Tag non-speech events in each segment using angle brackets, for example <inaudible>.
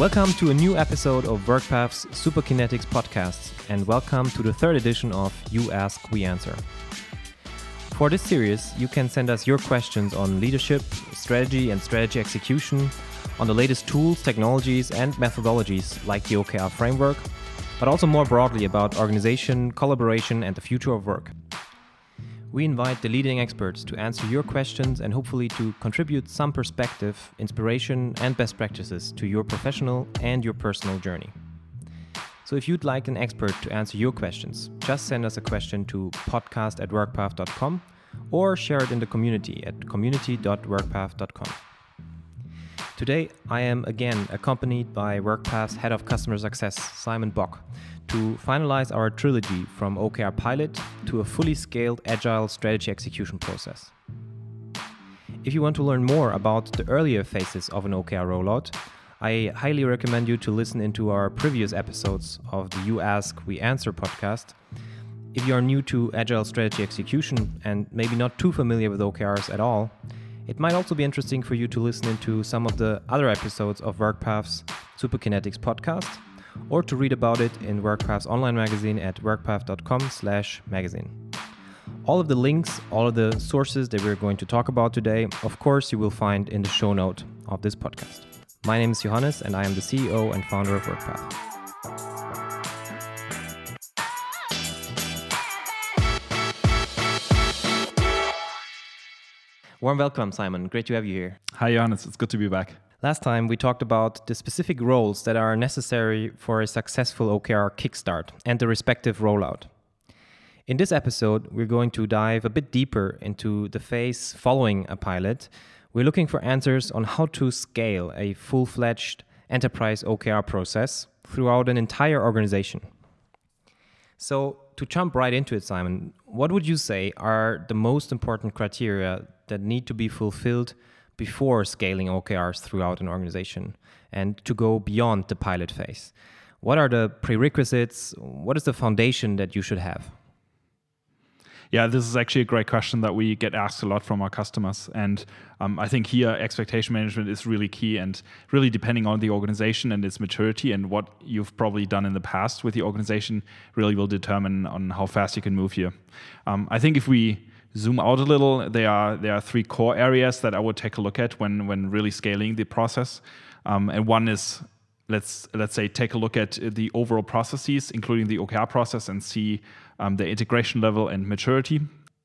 Welcome to a new episode of WorkPath's Superkinetics podcast, and welcome to the third edition of You Ask, We Answer. For this series, you can send us your questions on leadership, strategy, and strategy execution, on the latest tools, technologies, and methodologies like the OKR framework, but also more broadly about organization, collaboration, and the future of work. We invite the leading experts to answer your questions and hopefully to contribute some perspective, inspiration, and best practices to your professional and your personal journey. So if you'd like an expert to answer your questions, just send us a question to podcast at workpath.com or share it in the community at community.workpath.com. Today, I am again accompanied by WorkPath's Head of Customer Success, Simon Bock, to finalize our trilogy from OKR pilot to a fully scaled agile strategy execution process. If you want to learn more about the earlier phases of an OKR rollout, I highly recommend you to listen into our previous episodes of the You Ask, We Answer podcast. If you are new to agile strategy execution and maybe not too familiar with OKRs at all, it might also be interesting for you to listen into some of the other episodes of WorkPath's Superkinetics podcast or to read about it in WorkPath's online magazine at workpath.com slash magazine. All of the links, all of the sources that we're going to talk about today, of course, you will find in the show note of this podcast. My name is Johannes, and I am the CEO and founder of WorkPath. Warm welcome, Simon. Great to have you here. Hi, Johannes. It's good to be back. Last time we talked about the specific roles that are necessary for a successful OKR kickstart and the respective rollout. In this episode, we're going to dive a bit deeper into the phase following a pilot. We're looking for answers on how to scale a full fledged enterprise OKR process throughout an entire organization. So, to jump right into it, Simon, what would you say are the most important criteria that need to be fulfilled before scaling OKRs throughout an organization and to go beyond the pilot phase? What are the prerequisites? What is the foundation that you should have? Yeah, this is actually a great question that we get asked a lot from our customers. And um, I think here expectation management is really key and really depending on the organization and its maturity and what you've probably done in the past with the organization really will determine on how fast you can move here. Um, I think if we zoom out a little, there are there are three core areas that I would take a look at when when really scaling the process. Um, and one is let's let's say take a look at the overall processes, including the OKR process, and see um, the integration level and maturity.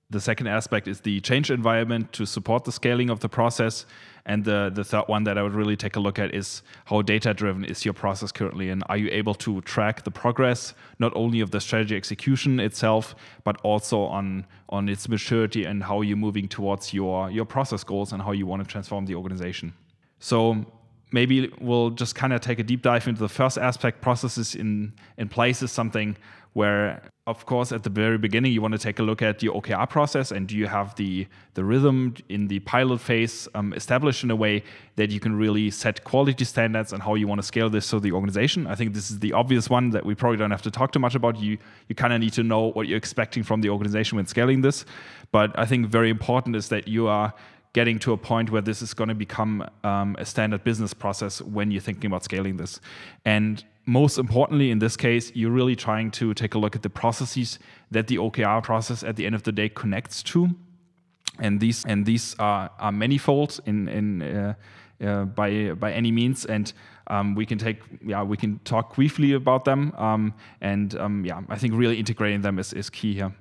The second aspect is the change environment to support the scaling of the process. And the, the third one that I would really take a look at is how data driven is your process currently? And are you able to track the progress, not only of the strategy execution itself, but also on, on its maturity and how you're moving towards your, your process goals and how you want to transform the organization? So maybe we'll just kind of take a deep dive into the first aspect processes in, in place is something where of course at the very beginning you want to take a look at your okr process and do you have the the rhythm in the pilot phase um, established in a way that you can really set quality standards and how you want to scale this to the organization. I think this is the obvious one that we probably don't have to talk too much about. You you kind of need to know what you're expecting from the organization when scaling this. But i think very important is that you are getting to a point where this is going to become um, a standard business process when you're thinking about scaling this. And most importantly, in this case, you're really trying to take a look at the processes that the OKR process at the end of the day connects to. And these and these are, are manifold in in uh, uh, by by any means, and um, we can take yeah we can talk briefly about them. Um, and um, yeah, I think really integrating them is, is key here.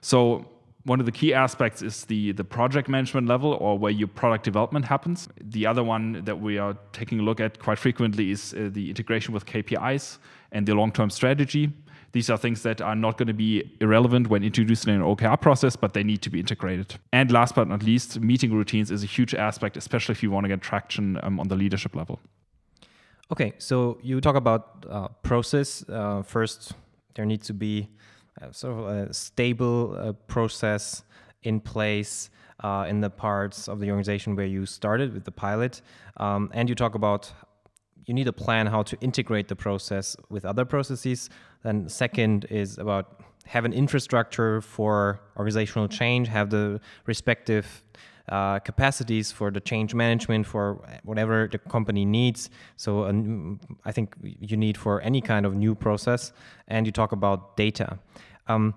So one of the key aspects is the, the project management level or where your product development happens. The other one that we are taking a look at quite frequently is uh, the integration with KPIs and the long term strategy. These are things that are not going to be irrelevant when introducing an OKR process, but they need to be integrated. And last but not least, meeting routines is a huge aspect, especially if you want to get traction um, on the leadership level. Okay, so you talk about uh, process. Uh, first, there needs to be sort of a stable uh, process in place uh, in the parts of the organization where you started with the pilot. Um, and you talk about you need a plan how to integrate the process with other processes. Then second is about have an infrastructure for organizational change, have the respective uh, capacities for the change management for whatever the company needs. So um, I think you need for any kind of new process, and you talk about data. Um,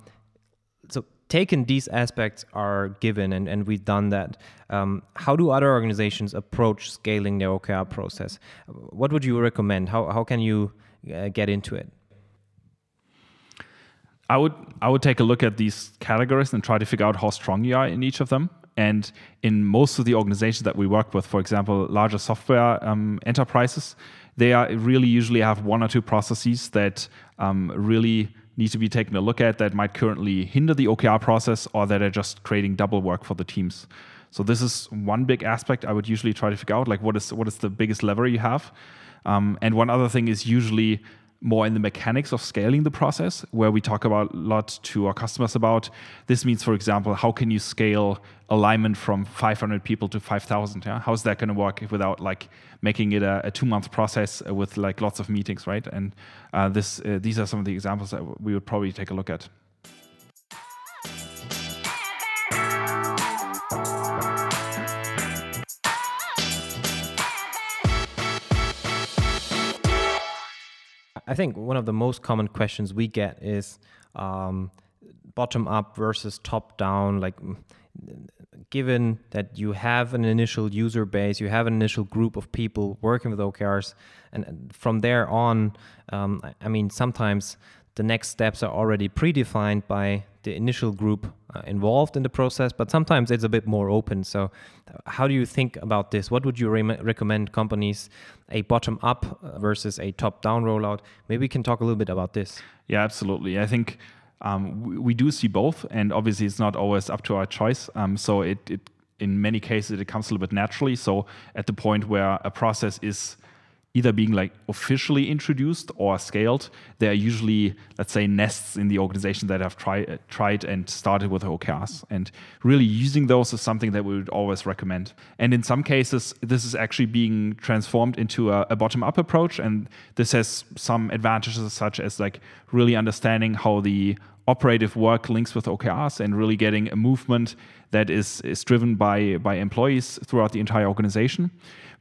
so taken these aspects are given and, and we've done that um, how do other organizations approach scaling their okr process what would you recommend how, how can you uh, get into it I would I would take a look at these categories and try to figure out how strong you are in each of them. And in most of the organizations that we work with, for example, larger software um, enterprises, they are really usually have one or two processes that um, really need to be taken a look at that might currently hinder the OKR process or that are just creating double work for the teams. So this is one big aspect I would usually try to figure out, like what is what is the biggest lever you have. Um, and one other thing is usually more in the mechanics of scaling the process, where we talk about a lot to our customers about. This means, for example, how can you scale alignment from 500 people to 5,000? Yeah? How's that going to work without like making it a, a two-month process with like lots of meetings, right? And uh, this, uh, these are some of the examples that we would probably take a look at. I think one of the most common questions we get is um, bottom up versus top down. Like, given that you have an initial user base, you have an initial group of people working with OKRs, and from there on, um, I mean, sometimes the next steps are already predefined by the initial group uh, involved in the process, but sometimes it's a bit more open. So, how do you think about this? What would you re recommend companies a bottom up uh, versus a top down rollout? Maybe we can talk a little bit about this. Yeah, absolutely. I think um, we, we, do see both, and obviously it's not always up to our choice. Um, so it, it in many cases it comes a little bit naturally. So at the point where a process is either being like officially introduced or scaled. There are usually, let's say, nests in the organization that have tried uh, tried and started with OKRs. And really using those is something that we would always recommend. And in some cases, this is actually being transformed into a, a bottom-up approach. And this has some advantages such as like really understanding how the operative work links with OKRs and really getting a movement that is, is driven by, by employees throughout the entire organization.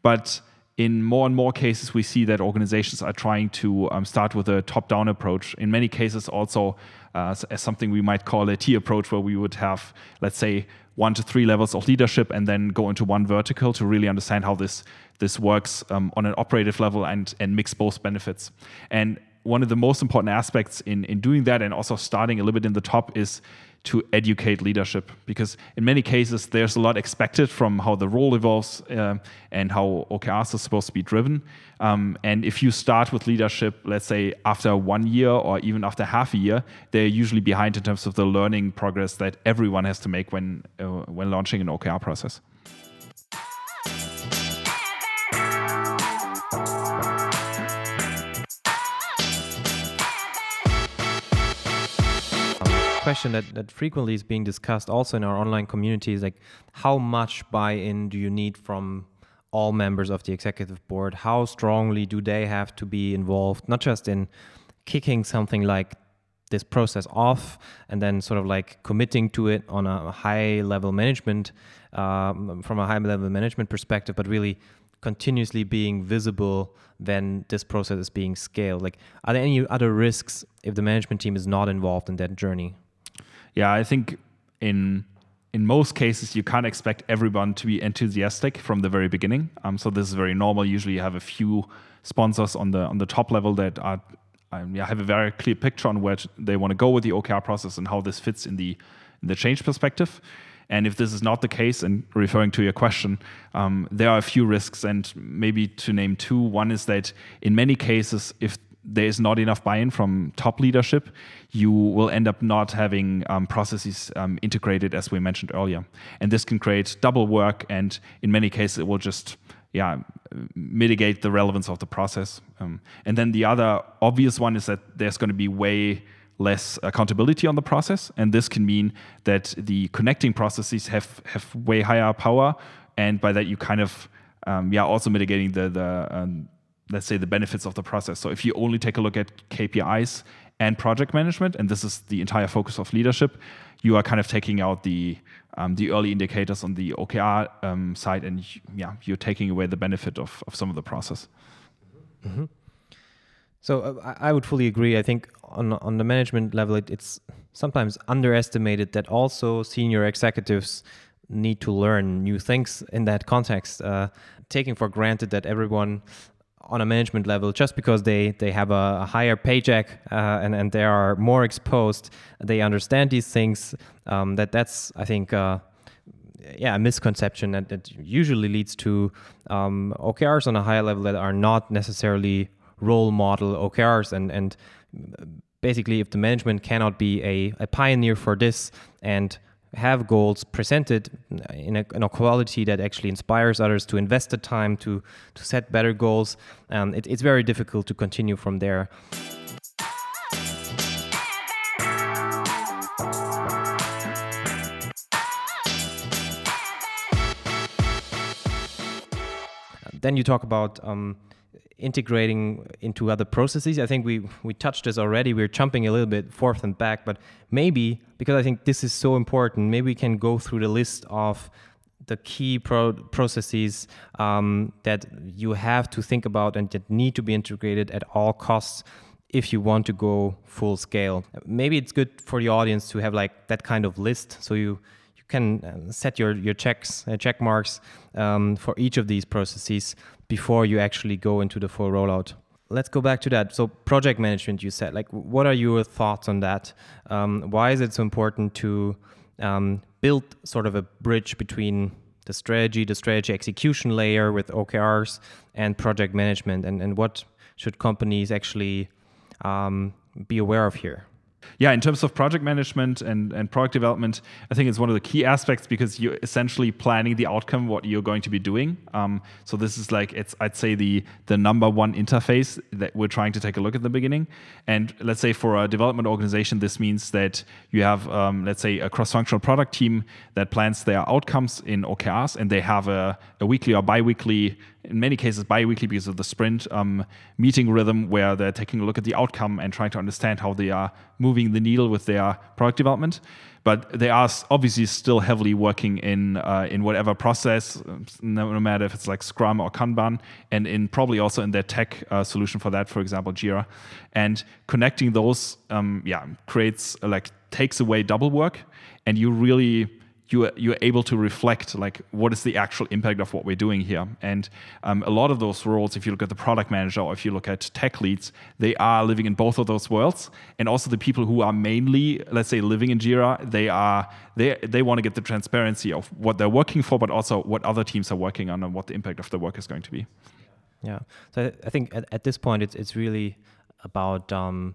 But in more and more cases, we see that organizations are trying to um, start with a top down approach. In many cases, also uh, as something we might call a T approach, where we would have, let's say, one to three levels of leadership and then go into one vertical to really understand how this, this works um, on an operative level and, and mix both benefits. And one of the most important aspects in, in doing that and also starting a little bit in the top is to educate leadership because in many cases there's a lot expected from how the role evolves uh, and how OKRs are supposed to be driven. Um, and if you start with leadership, let's say after one year or even after half a year, they're usually behind in terms of the learning progress that everyone has to make when uh, when launching an OKR process. Question that, that frequently is being discussed also in our online community is like how much buy-in do you need from all members of the executive board? How strongly do they have to be involved not just in kicking something like this process off and then sort of like committing to it on a high level management um, from a high level management perspective but really continuously being visible when this process is being scaled? Like are there any other risks if the management team is not involved in that journey yeah, I think in in most cases you can't expect everyone to be enthusiastic from the very beginning. Um, so this is very normal. Usually, you have a few sponsors on the on the top level that are um, yeah, have a very clear picture on where they want to go with the OKR process and how this fits in the in the change perspective. And if this is not the case, and referring to your question, um, there are a few risks, and maybe to name two. One is that in many cases, if there is not enough buy-in from top leadership, you will end up not having um, processes um, integrated as we mentioned earlier, and this can create double work, and in many cases it will just yeah mitigate the relevance of the process. Um, and then the other obvious one is that there's going to be way less accountability on the process, and this can mean that the connecting processes have have way higher power, and by that you kind of um, yeah also mitigating the the um, let's say the benefits of the process. So if you only take a look at KPIs and project management, and this is the entire focus of leadership, you are kind of taking out the um, the early indicators on the OKR um, side, and yeah, you're taking away the benefit of, of some of the process. Mm-hmm. So uh, I would fully agree. I think on on the management level, it, it's sometimes underestimated that also senior executives need to learn new things in that context. Uh, taking for granted that everyone on a management level, just because they, they have a, a higher paycheck uh, and, and they are more exposed, they understand these things. Um, that that's I think uh, yeah a misconception that, that usually leads to um, OKRs on a higher level that are not necessarily role model OKRs and and basically if the management cannot be a, a pioneer for this and have goals presented in a, in a, quality that actually inspires others to invest the time to to set better goals. Um, it, it's very difficult to continue from there. Then you talk about um, integrating into other processes. I think we we touched this already. We're jumping a little bit forth and back, but maybe because I think this is so important, maybe we can go through the list of the key pro- processes um, that you have to think about and that need to be integrated at all costs if you want to go full scale. Maybe it's good for the audience to have like that kind of list, so you you can uh, set your your checks uh, check marks um, for each of these processes before you actually go into the full rollout. Let's go back to that. So, project management, you said, like, what are your thoughts on that? Um, why is it so important to um, build sort of a bridge between the strategy, the strategy execution layer with OKRs and project management? And, and what should companies actually um, be aware of here? Yeah, in terms of project management and, and product development, I think it's one of the key aspects because you're essentially planning the outcome, what you're going to be doing. Um, so this is like it's I'd say the the number one interface that we're trying to take a look at the beginning. And let's say for a development organization, this means that you have um, let's say a cross-functional product team that plans their outcomes in OKRs, and they have a, a weekly or bi-weekly in many cases bi-weekly because of the sprint um, meeting rhythm where they're taking a look at the outcome and trying to understand how they are moving the needle with their product development. But they are obviously still heavily working in uh, in whatever process no, matter if it's like scrum or kanban and in probably also in their tech uh, solution for that for example jira. And connecting those um, yeah creates like takes away double work and you really you you're able to reflect like what is the actual impact of what we're doing here. And um, a lot of those roles if you look at the product manager or if you look at tech leads they are living in both of those worlds. And also the people who are mainly let's say living in jira they are they they want to get the transparency of what they're working for but also what other teams are working on and what the impact of the work is going to be. Yeah. So i think at, at this point it's it's really about um,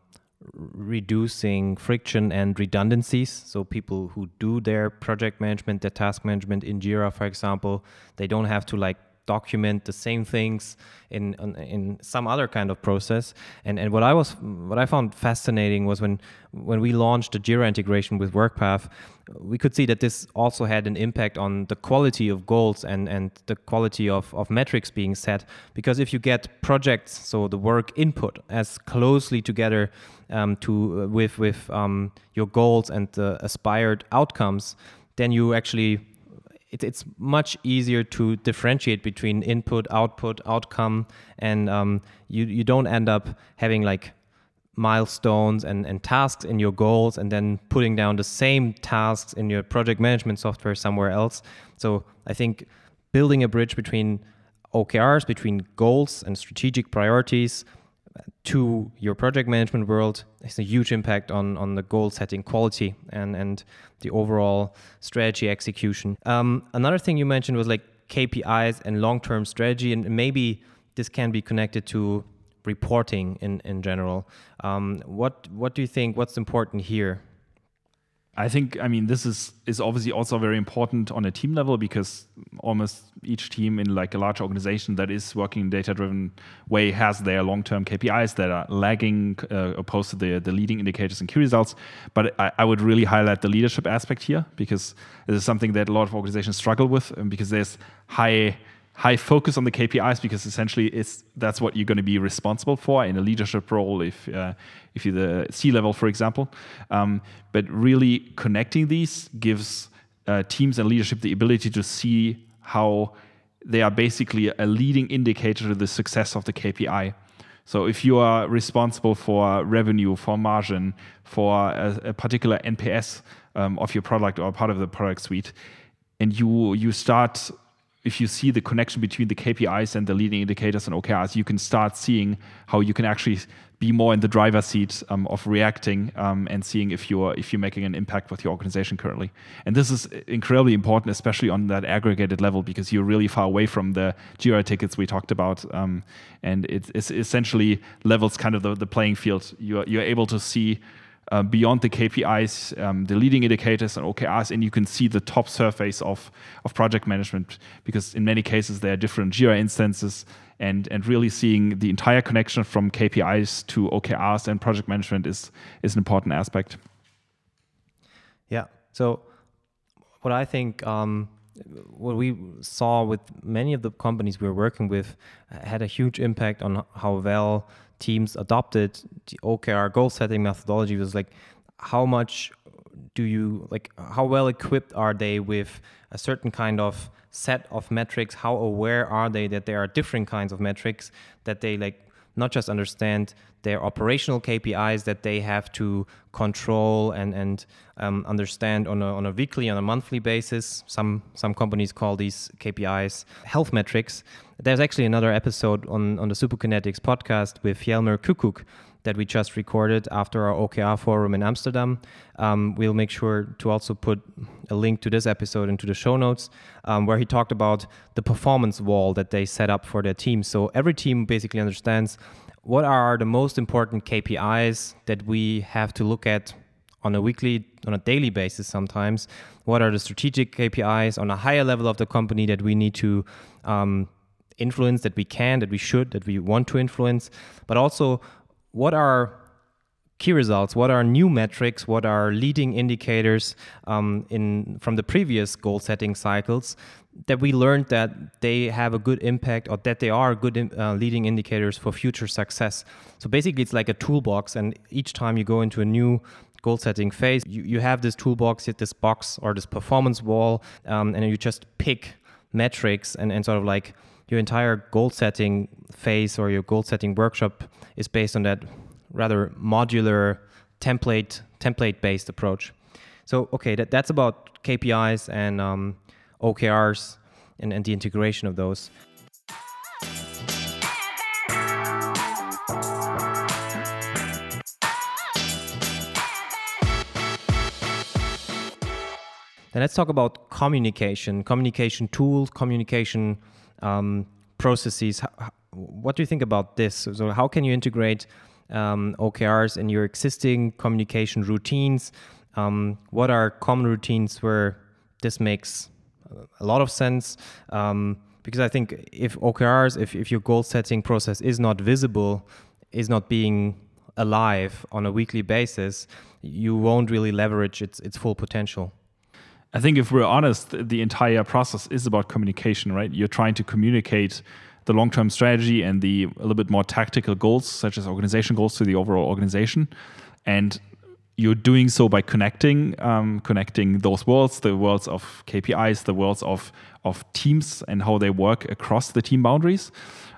reducing friction and redundancies. So people who do their project management, their task management in Jira, for example, they don't have to like document the same things in in some other kind of process. And and what I was what I found fascinating was when when we launched the Jira integration with WorkPath, we could see that this also had an impact on the quality of goals and and the quality of of metrics being set. Because if you get projects, so the work input as closely together um, to uh, with with um, your goals and the aspired outcomes, then you actually it, it's much easier to differentiate between input, output, outcome, and um, you you don't end up having like milestones and, and tasks in your goals and then putting down the same tasks in your project management software somewhere else. So I think building a bridge between OKRs, between goals and strategic priorities, to your project management world has a huge impact on on the goal setting quality and and the overall strategy execution. Um, another thing you mentioned was like KPIs and long term strategy, and maybe this can be connected to reporting in in general. Um, what what do you think? What's important here? I think I mean this is is obviously also very important on a team level because almost each team in like a large organization that is working in data driven way has their long term KPIs that are lagging uh, opposed to the the leading indicators and key results. But I, I, would really highlight the leadership aspect here because this is something that a lot of organizations struggle with um, because there's high high focus on the KPIs because essentially it's that's what you're going to be responsible for in a leadership role if uh, if you're the C level, for example. Um, but really connecting these gives uh, teams and leadership the ability to see how they are basically a leading indicator to the success of the KPI. So if you are responsible for revenue, for margin, for a, a particular NPS um, of your product or part of the product suite, and you you start if you see the connection between the KPIs and the leading indicators and OKRs, you can start seeing how you can actually be more in the driver's seat um, of reacting um, and seeing if you're if you're making an impact with your organization currently. And this is incredibly important, especially on that aggregated level, because you're really far away from the Jira tickets we talked about, um, and it, it's essentially levels kind of the, the playing field. You're you're able to see uh, beyond the KPIs, um, the leading indicators and OKRs, and you can see the top surface of, of project management because in many cases there are different Jira instances and, and really seeing the entire connection from KPIs to OKRs and project management is, is an important aspect. Yeah. So what I think um, what we saw with many of the companies we were working with had a huge impact on how well teams adopted the OKR goal setting methodology was like how much do you like how well equipped are they with a certain kind of set of metrics? How aware are they that there are different kinds of metrics that they like not just understand their operational KPIs that they have to control and and um, understand on a, on a weekly on a monthly basis. Some some companies call these KPIs health metrics. There's actually another episode on on the Superkinetics podcast with Jelmer Kukuk that we just recorded after our OKR forum in Amsterdam. Um, we'll make sure to also put a link to this episode into the show notes, um, where he talked about the performance wall that they set up for their team. So every team basically understands what are the most important KPIs that we have to look at on a weekly, on a daily basis sometimes? What are the strategic KPIs on a higher level of the company that we need to um, influence, that we can, that we should, that we want to influence? But also, what are key results? What are new metrics? What are leading indicators um, in from the previous goal setting cycles that we learned that they have a good impact or that they are good uh, leading indicators for future success. So basically, it's like a toolbox, and each time you go into a new goal setting phase, you, you have this toolbox, hit this box or this performance wall, um, and you just pick metrics and, and sort of like your entire goal setting phase or your goal setting workshop is based on that rather modular template template based approach. So okay, that, that's about KPIs and um, OKRs and, and the integration of those. Then let's talk about communication, communication tools, communication um, processes. What do you think about this? So, how can you integrate um, OKRs in your existing communication routines? Um, what are common routines where this makes a lot of sense? Um, because I think if OKRs, if, if your goal setting process is not visible, is not being alive on a weekly basis, you won't really leverage its, its full potential. I think if we're honest, the entire process is about communication, right? You're trying to communicate the long-term strategy and the a little bit more tactical goals, such as organization goals, to the overall organization, and you're doing so by connecting, um, connecting those worlds, the worlds of KPIs, the worlds of of teams, and how they work across the team boundaries,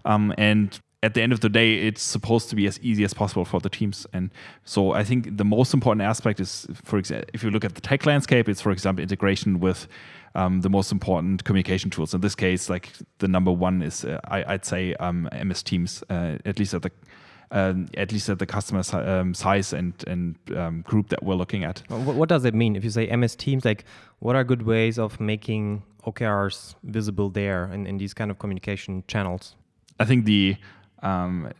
um, and at the end of the day, it's supposed to be as easy as possible for the teams. And so I think the most important aspect is, for example, if you look at the tech landscape, it's, for example, integration with um, the most important communication tools. In this case, like the number one is, uh, I, would say, um, MS Teams, uh, at least at the uh, at least at the customer si um, size and and um, group that we're looking at. What, what, does it mean if you say MS Teams? Like, what are good ways of making OKRs visible there in, in these kind of communication channels? I think the um,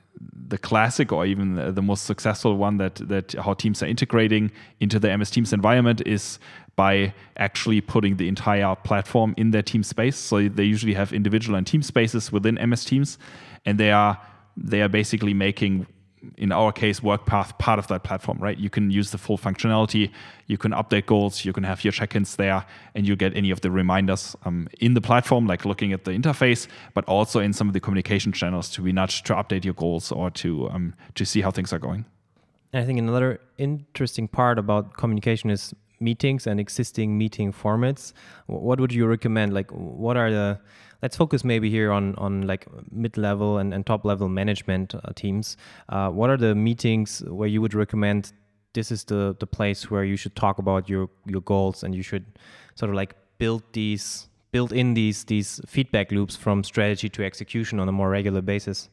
the classic or even the, the, most successful one that that how teams are integrating into the MS Teams environment is by actually putting the entire platform in their team space. So they usually have individual and team spaces within MS Teams, and they are they are basically making in our case, WorkPath part of that platform, right? You can use the full functionality, you can update goals, you can have your check-ins there, and you get any of the reminders um, in the platform, like looking at the interface, but also in some of the communication channels to be nudged to update your goals or to um, to see how things are going. I think another interesting part about communication is meetings and existing meeting formats. What would you recommend? Like, what are the let's focus maybe here on on like mid-level and, and top-level management uh, teams. Uh, what are the meetings where you would recommend this is the the place where you should talk about your your goals and you should sort of like build these build in these these feedback loops from strategy to execution on a more regular basis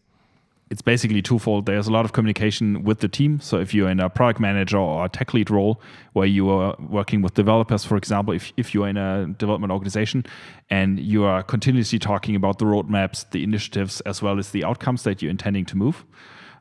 it's basically twofold. There's a lot of communication with the team. So if you're in a product manager or a tech lead role where you are working with developers, for example, if, if you're in a development organization and you are continuously talking about the roadmaps, the initiatives, as well as the outcomes that you're intending to move.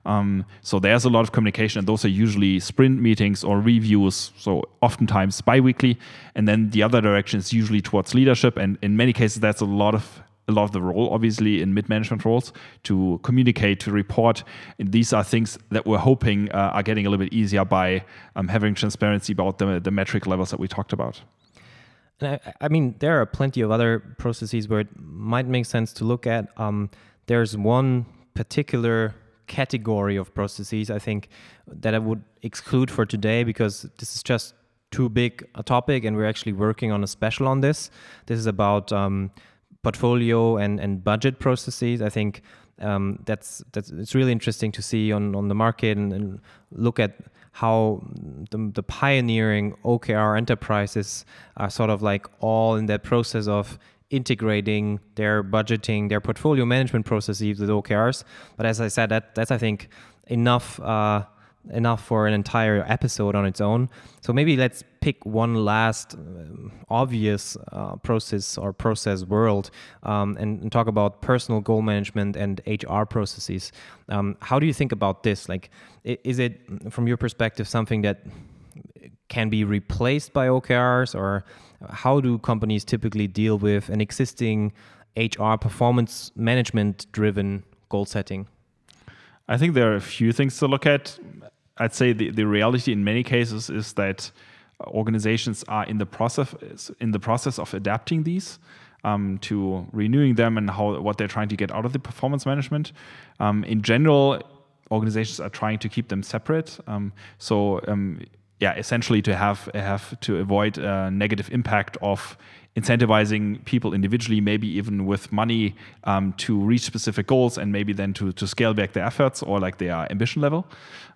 Um, so there's a lot of communication, and those are usually sprint meetings or reviews. So oftentimes biweekly, and then the other direction is usually towards leadership. And in many cases, that's a lot of a lot of the role, obviously, in mid management roles to communicate, to report. And these are things that we're hoping uh, are getting a little bit easier by um, having transparency about the, the metric levels that we talked about. I, I, mean, there are plenty of other processes where it might make sense to look at. Um, there's one particular category of processes I think that I would exclude for today because this is just too big a topic, and we're actually working on a special on this. This is about um, portfolio and, and budget processes. I think um, that's that's it's really interesting to see on, on the market and, and look at how the, the, pioneering OKR enterprises are sort of like all in that process of integrating their budgeting, their portfolio management processes with OKRs. But as I said, that that's I think enough. Uh, enough for an entire episode on its own. So maybe let's pick one last um, obvious uh, process or process world um, and, and, talk about personal goal management and HR processes. Um, how do you think about this? Like, is it from your perspective something that can be replaced by OKRs, or how do companies typically deal with an existing HR performance management driven goal setting? I think there are a few things to look at. I'd say the, the reality in many cases is that organizations are in the process in the process of adapting these um, to renewing them and how what they're trying to get out of the performance management. Um, in general, organizations are trying to keep them separate. Um, so um, yeah, essentially to have have to avoid a negative impact of incentivizing people individually, maybe even with money um, to reach specific goals and maybe then to, to scale back their efforts or like their ambition level.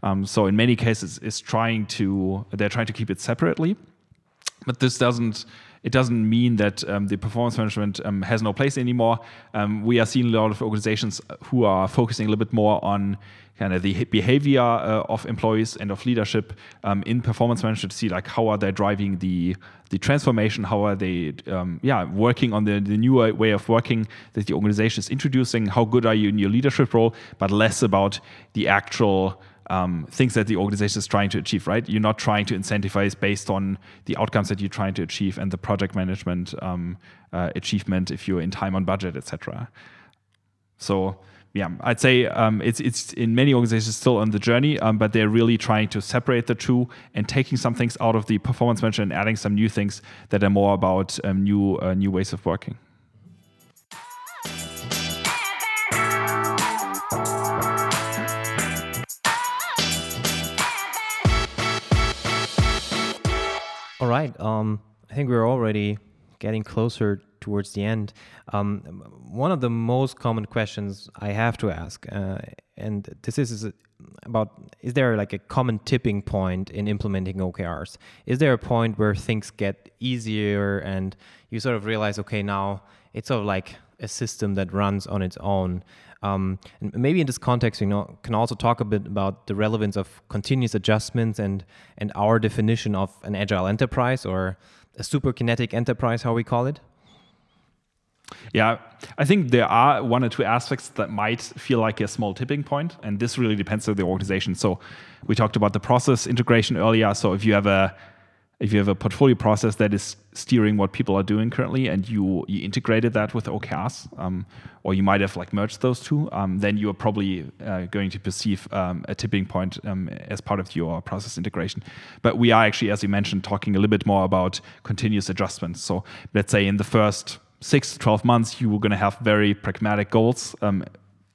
Um, so in many cases, is trying to they're trying to keep it separately, but this doesn't it doesn't mean that um, the performance management um, has no place anymore. Um, we are seeing a lot of organizations who are focusing a little bit more on kind of the behavior uh, of employees and of leadership um, in performance management to see like how are they driving the the transformation, how are they um, yeah working on the, the new way of working that the organization is introducing, how good are you in your leadership role, but less about the actual um, things that the organization is trying to achieve, right? You're not trying to incentivize based on the outcomes that you're trying to achieve and the project management um, uh, achievement if you're in time on budget, etc. So yeah, I'd say um, it's it's in many organizations still on the journey, um, but they're really trying to separate the two and taking some things out of the performance management and adding some new things that are more about um, new uh, new ways of working. Um, I think we're already getting closer towards the end. Um, one of the most common questions I have to ask, uh, and this is about is there like a common tipping point in implementing OKRs? Is there a point where things get easier and you sort of realize, okay, now it's sort of like a system that runs on its own? Um, and maybe in this context, you know, can also talk a bit about the relevance of continuous adjustments and and our definition of an agile enterprise or a super kinetic enterprise, how we call it. Yeah, I think there are one or two aspects that might feel like a small tipping point, and this really depends on the organization. So, we talked about the process integration earlier. So, if you have a if you have a portfolio process that is steering what people are doing currently, and you you integrated that with OKRs, um, or you might have like merged those two, um, then you are probably uh, going to perceive um, a tipping point um, as part of your process integration. But we are actually, as you mentioned, talking a little bit more about continuous adjustments. So let's say in the first six to 12 months, you were going to have very pragmatic goals um,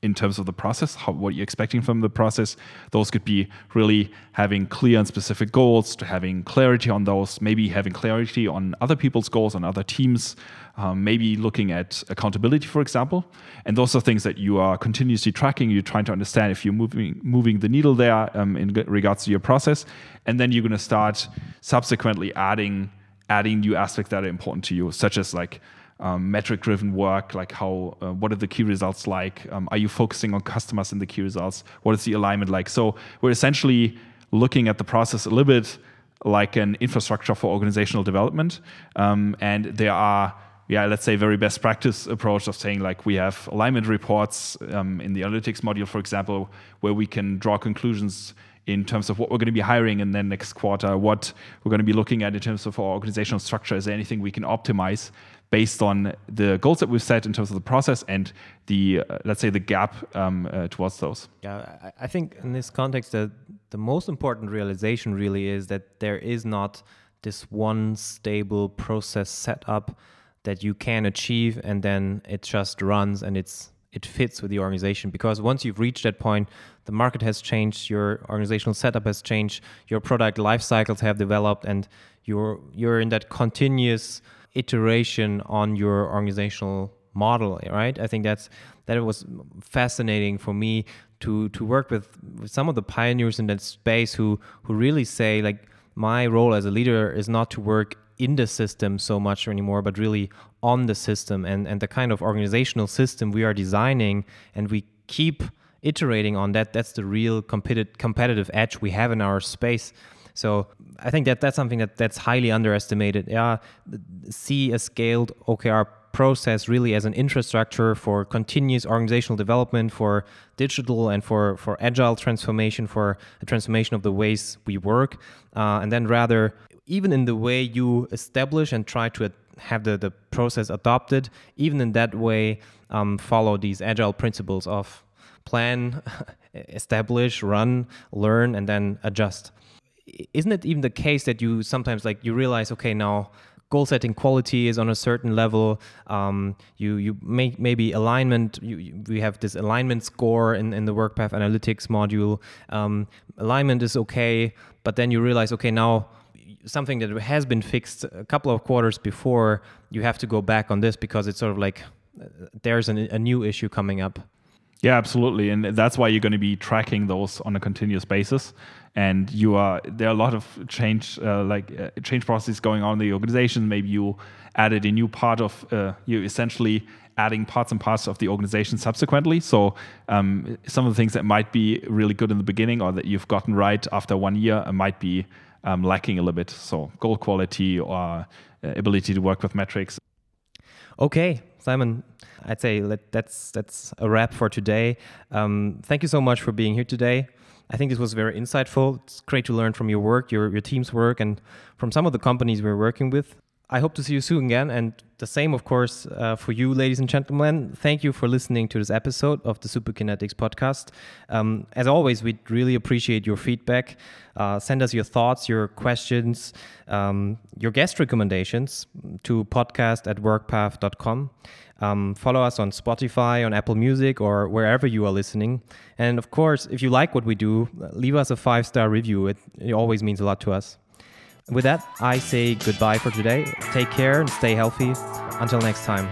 in terms of the process, how, what you're expecting from the process. Those could be really having clear and specific goals, to having clarity on those, maybe having clarity on other people's goals, on other teams, um, maybe looking at accountability, for example. And those are things that you are continuously tracking. You're trying to understand if you're moving moving the needle there um, in regards to your process, and then you're going to start subsequently adding adding new aspects that are important to you, such as like um, metric driven work like how uh, what are the key results like? Um, are you focusing on customers in the key results? What is the alignment like? So we're essentially looking at the process a little bit like an infrastructure for organizational development. Um, and there are yeah let's say very best practice approach of saying like we have alignment reports um, in the analytics module for example where we can draw conclusions in terms of what we're going to be hiring in the next quarter, what we're going to be looking at in terms of our organizational structure. Is there anything we can optimize based on the goals that we've set in terms of the process and the, uh, let's say, the gap um, uh, towards those? Yeah, I think in this context, the, the most important realization really is that there is not this one stable process set up that you can achieve and then it just runs and it's it fits with the organization because once you've reached that point the market has changed your organizational setup has changed your product life cycles have developed and you're you're in that continuous iteration on your organizational model right i think that's that it was fascinating for me to to work with, with some of the pioneers in that space who who really say like my role as a leader is not to work in the system so much anymore, but really on the system and, and the kind of organizational system we are designing and we keep iterating on that. That's the real competitive competitive edge we have in our space. So I think that that's something that that's highly underestimated. Yeah, see a scaled OKR process really as an infrastructure for continuous organizational development, for digital and for for agile transformation, for a transformation of the ways we work, uh, and then rather even in the way you establish and try to have the, the process adopted, even in that way, um, follow these agile principles of plan, <laughs> establish, run, learn, and then adjust. Isn't it even the case that you sometimes like you realize, okay, now goal setting quality is on a certain level. Um, you you make maybe alignment. You, you, we have this alignment score in, in the WorkPath analytics module. Um, alignment is okay, but then you realize, okay, now something that has been fixed a couple of quarters before, you have to go back on this because it's sort of like uh, there's an, a new issue coming up. Yeah, absolutely, and that's why you're going to be tracking those on a continuous basis. And you are there are a lot of change, uh, like uh, change processes going on in the organization. Maybe you added a new part of uh, you essentially adding parts and parts of the organization subsequently. So um, some of the things that might be really good in the beginning or that you've gotten right after one year uh, might be um, lacking a little bit. So goal quality or uh, ability to work with metrics. Okay, Simon, I'd say let, that's that's a wrap for today. Um, thank you so much for being here today. I think this was very insightful. It's great to learn from your work, your your team's work, and from some of the companies we're working with. I hope to see you soon again. And the same, of course, uh, for you, ladies and gentlemen. Thank you for listening to this episode of the Superkinetics podcast. Um, as always, we'd really appreciate your feedback. Uh, send us your thoughts, your questions, um, your guest recommendations to podcast at workpath.com. Um, follow us on Spotify, on Apple Music, or wherever you are listening. And of course, if you like what we do, leave us a five star review. It, it always means a lot to us. With that, I say goodbye for today. Take care and stay healthy. Until next time.